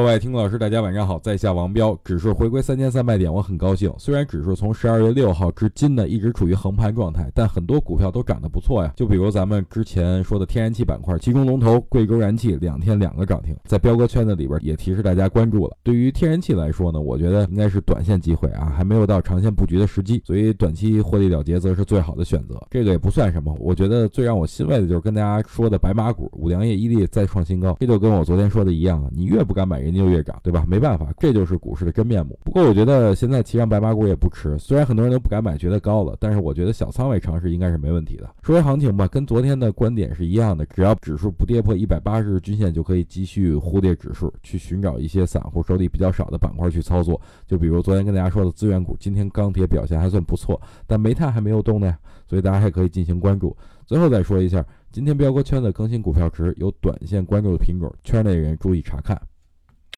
各位听众老师，大家晚上好，在下王彪。指数回归三千三百点，我很高兴。虽然指数从十二月六号至今呢一直处于横盘状态，但很多股票都涨得不错呀。就比如咱们之前说的天然气板块，其中龙头贵州燃气两天两个涨停，在彪哥圈子里边也提示大家关注了。对于天然气来说呢，我觉得应该是短线机会啊，还没有到长线布局的时机，所以短期获利了结则是最好的选择。这个也不算什么，我觉得最让我欣慰的就是跟大家说的白马股五粮液、伊利再创新高，这就跟我昨天说的一样啊，你越不敢买，人家就越涨，对吧？没办法，这就是股市的真面目。不过我觉得现在骑上白马股也不迟，虽然很多人都不敢买，觉得高了，但是我觉得小仓位尝试应该是没问题的。说回行情吧，跟昨天的观点是一样的，只要指数不跌破一百八十日均线，就可以继续忽略指数，去寻找一些散户手里比较少的板块去操作。就比如昨天跟大家说的资源股，今天钢铁表现还算不错，但煤炭还没有动呢，所以大家还可以进行关注。最后再说一下，今天彪哥圈子更新股票池，有短线关注的品种，圈内人注意查看。